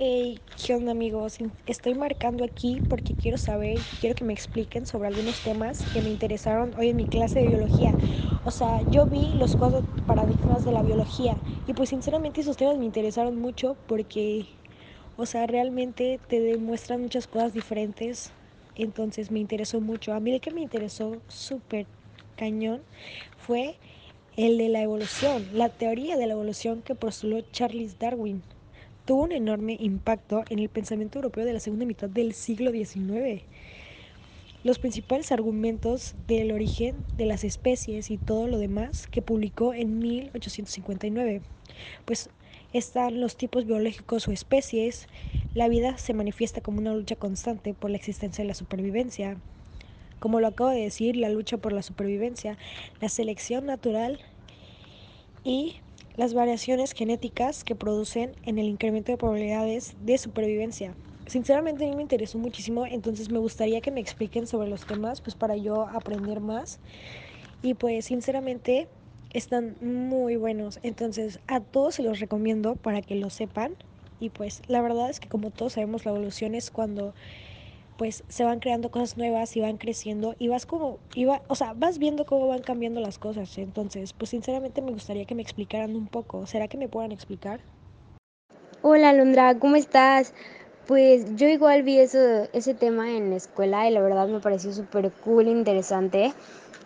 Hey, ¿qué onda amigos? Estoy marcando aquí porque quiero saber, quiero que me expliquen sobre algunos temas que me interesaron hoy en mi clase de biología. O sea, yo vi los cuatro paradigmas de la biología y pues sinceramente esos temas me interesaron mucho porque, o sea, realmente te demuestran muchas cosas diferentes. Entonces me interesó mucho. A mí el que me interesó súper cañón fue el de la evolución, la teoría de la evolución que postuló Charles Darwin tuvo un enorme impacto en el pensamiento europeo de la segunda mitad del siglo XIX. Los principales argumentos del origen de las especies y todo lo demás que publicó en 1859, pues están los tipos biológicos o especies, la vida se manifiesta como una lucha constante por la existencia de la supervivencia. Como lo acabo de decir, la lucha por la supervivencia, la selección natural y las variaciones genéticas que producen en el incremento de probabilidades de supervivencia. Sinceramente a mí me interesó muchísimo, entonces me gustaría que me expliquen sobre los temas, pues para yo aprender más. Y pues sinceramente están muy buenos, entonces a todos se los recomiendo para que lo sepan. Y pues la verdad es que como todos sabemos la evolución es cuando pues se van creando cosas nuevas y van creciendo y vas como, iba, o sea, vas viendo cómo van cambiando las cosas. Entonces, pues sinceramente me gustaría que me explicaran un poco. ¿Será que me puedan explicar? Hola Londra, ¿cómo estás? Pues yo igual vi eso, ese tema en la escuela y la verdad me pareció súper cool, interesante.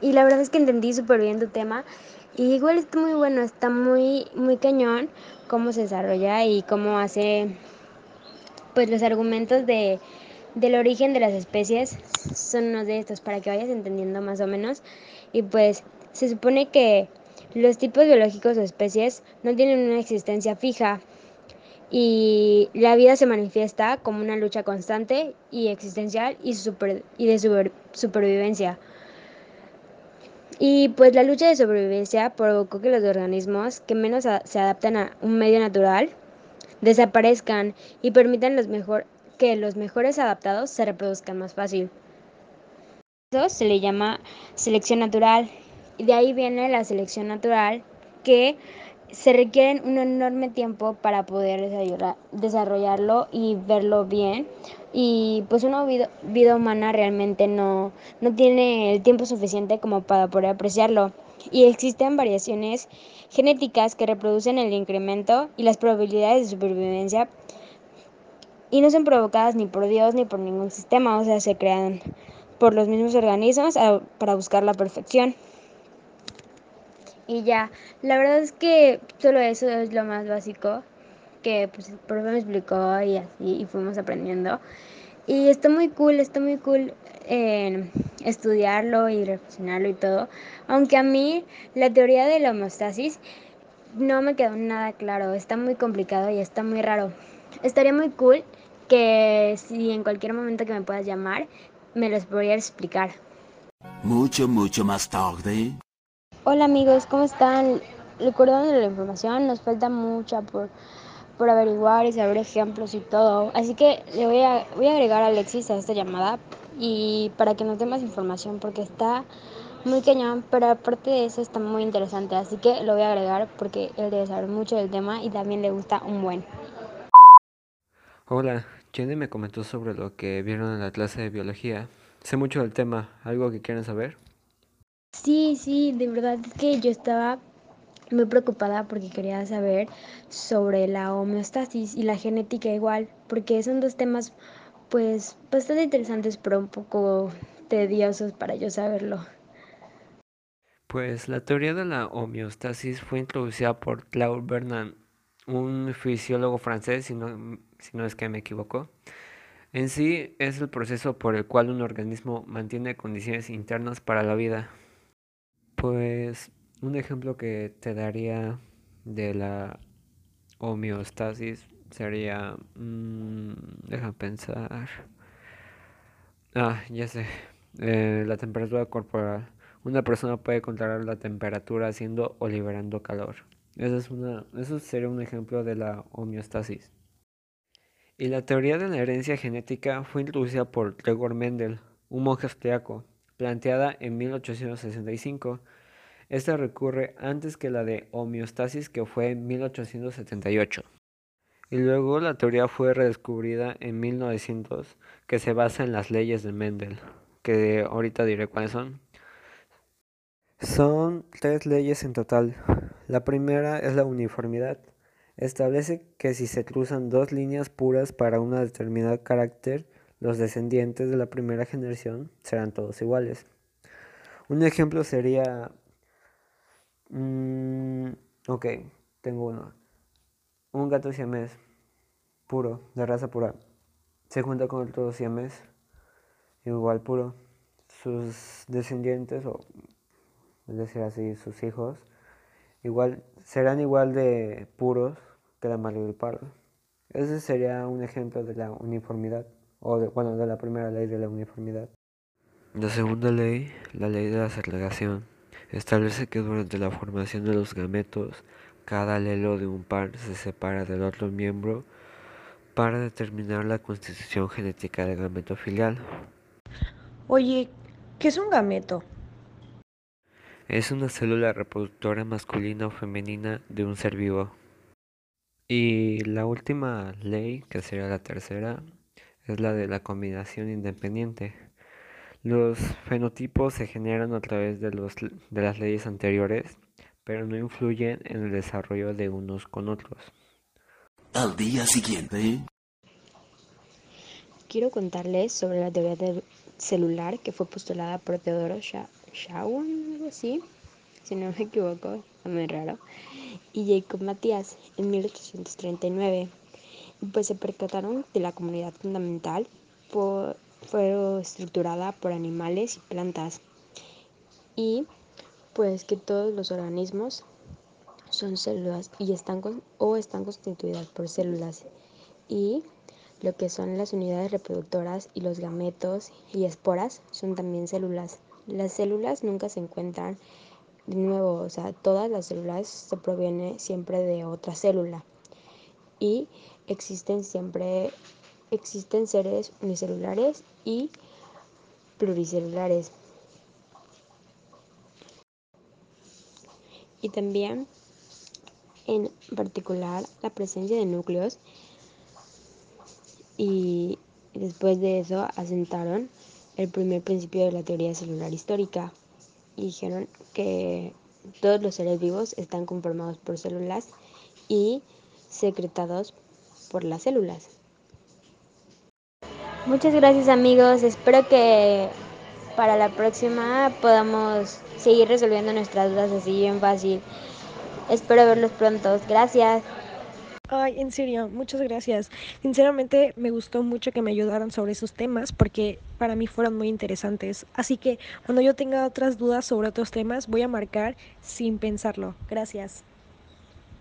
Y la verdad es que entendí súper bien tu tema. Y igual está muy bueno, está muy, muy cañón cómo se desarrolla y cómo hace pues los argumentos de del origen de las especies son unos de estos para que vayas entendiendo más o menos. Y pues se supone que los tipos biológicos o especies no tienen una existencia fija y la vida se manifiesta como una lucha constante y existencial y, super, y de super, supervivencia. Y pues la lucha de supervivencia provocó que los organismos que menos se adaptan a un medio natural desaparezcan y permitan los mejor, que los mejores adaptados se reproduzcan más fácil. Se le llama selección natural y de ahí viene la selección natural que se requiere un enorme tiempo para poder desarrollarlo y verlo bien. Y pues una vida, vida humana realmente no, no tiene el tiempo suficiente como para poder apreciarlo. Y existen variaciones genéticas que reproducen el incremento y las probabilidades de supervivencia y no son provocadas ni por Dios ni por ningún sistema, o sea, se crean por los mismos organismos para buscar la perfección. Y ya, la verdad es que solo eso es lo más básico que pues, el profe me explicó y así y fuimos aprendiendo. Y está muy cool, está muy cool eh, estudiarlo y reflexionarlo y todo. Aunque a mí la teoría de la homeostasis no me quedó nada claro, está muy complicado y está muy raro. Estaría muy cool que si en cualquier momento que me puedas llamar, me los podrías explicar. Mucho, mucho más tarde. Hola amigos, ¿cómo están? Recordando la información, nos falta mucha por, por averiguar y saber ejemplos y todo. Así que le voy a, voy a agregar a Alexis a esta llamada y para que nos dé más información porque está muy cañón, pero aparte de eso está muy interesante. Así que lo voy a agregar porque él debe saber mucho del tema y también le gusta un buen. Hola, Jenny me comentó sobre lo que vieron en la clase de biología. Sé mucho del tema, ¿algo que quieran saber? Sí, sí, de verdad es que yo estaba muy preocupada porque quería saber sobre la homeostasis y la genética igual, porque son dos temas pues bastante interesantes pero un poco tediosos para yo saberlo. Pues la teoría de la homeostasis fue introducida por Claude Bernard, un fisiólogo francés, si no, si no es que me equivoco. En sí es el proceso por el cual un organismo mantiene condiciones internas para la vida. Pues un ejemplo que te daría de la homeostasis sería... Mmm, deja pensar. Ah, ya sé. Eh, la temperatura corporal. Una persona puede controlar la temperatura haciendo o liberando calor. Eso, es una, eso sería un ejemplo de la homeostasis. Y la teoría de la herencia genética fue introducida por Gregor Mendel, un monje austriaco, planteada en 1865. Esta recurre antes que la de homeostasis que fue en 1878. Y luego la teoría fue redescubrida en 1900, que se basa en las leyes de Mendel, que ahorita diré cuáles son. Son tres leyes en total. La primera es la uniformidad. Establece que si se cruzan dos líneas puras para una determinada carácter, los descendientes de la primera generación serán todos iguales. Un ejemplo sería... Mm, ok, tengo uno. Un gato siamés puro, de raza pura, se junta con otro siamés igual puro. Sus descendientes, o es decir así, sus hijos, igual serán igual de puros que la madre del pardo. Ese sería un ejemplo de la uniformidad o de, bueno, de la primera ley de la uniformidad. La segunda ley, la ley de la segregación, establece que durante la formación de los gametos, cada alelo de un par se separa del otro miembro para determinar la constitución genética del gameto filial. Oye, ¿qué es un gameto? Es una célula reproductora masculina o femenina de un ser vivo. Y la última ley, que sería la tercera, es la de la combinación independiente. Los fenotipos se generan a través de, los, de las leyes anteriores, pero no influyen en el desarrollo de unos con otros. Al día siguiente. Quiero contarles sobre la teoría del celular que fue postulada por Teodoro Schwann, algo así, si no me equivoco, muy raro, y Jacob Matías en 1839 pues se percataron que la comunidad fundamental fue, estructurada por animales y plantas. Y pues que todos los organismos son células y están o están constituidas por células. Y lo que son las unidades reproductoras y los gametos y esporas son también células. Las células nunca se encuentran de nuevo, o sea, todas las células se provienen siempre de otra célula y existen siempre, existen seres unicelulares y pluricelulares. Y también, en particular, la presencia de núcleos y después de eso asentaron el primer principio de la teoría celular histórica dijeron que todos los seres vivos están conformados por células y secretados por las células. Muchas gracias amigos, espero que para la próxima podamos seguir resolviendo nuestras dudas así bien fácil. Espero verlos pronto. Gracias. Ay, en serio, muchas gracias. Sinceramente me gustó mucho que me ayudaran sobre esos temas porque para mí fueron muy interesantes. Así que cuando yo tenga otras dudas sobre otros temas voy a marcar sin pensarlo. Gracias.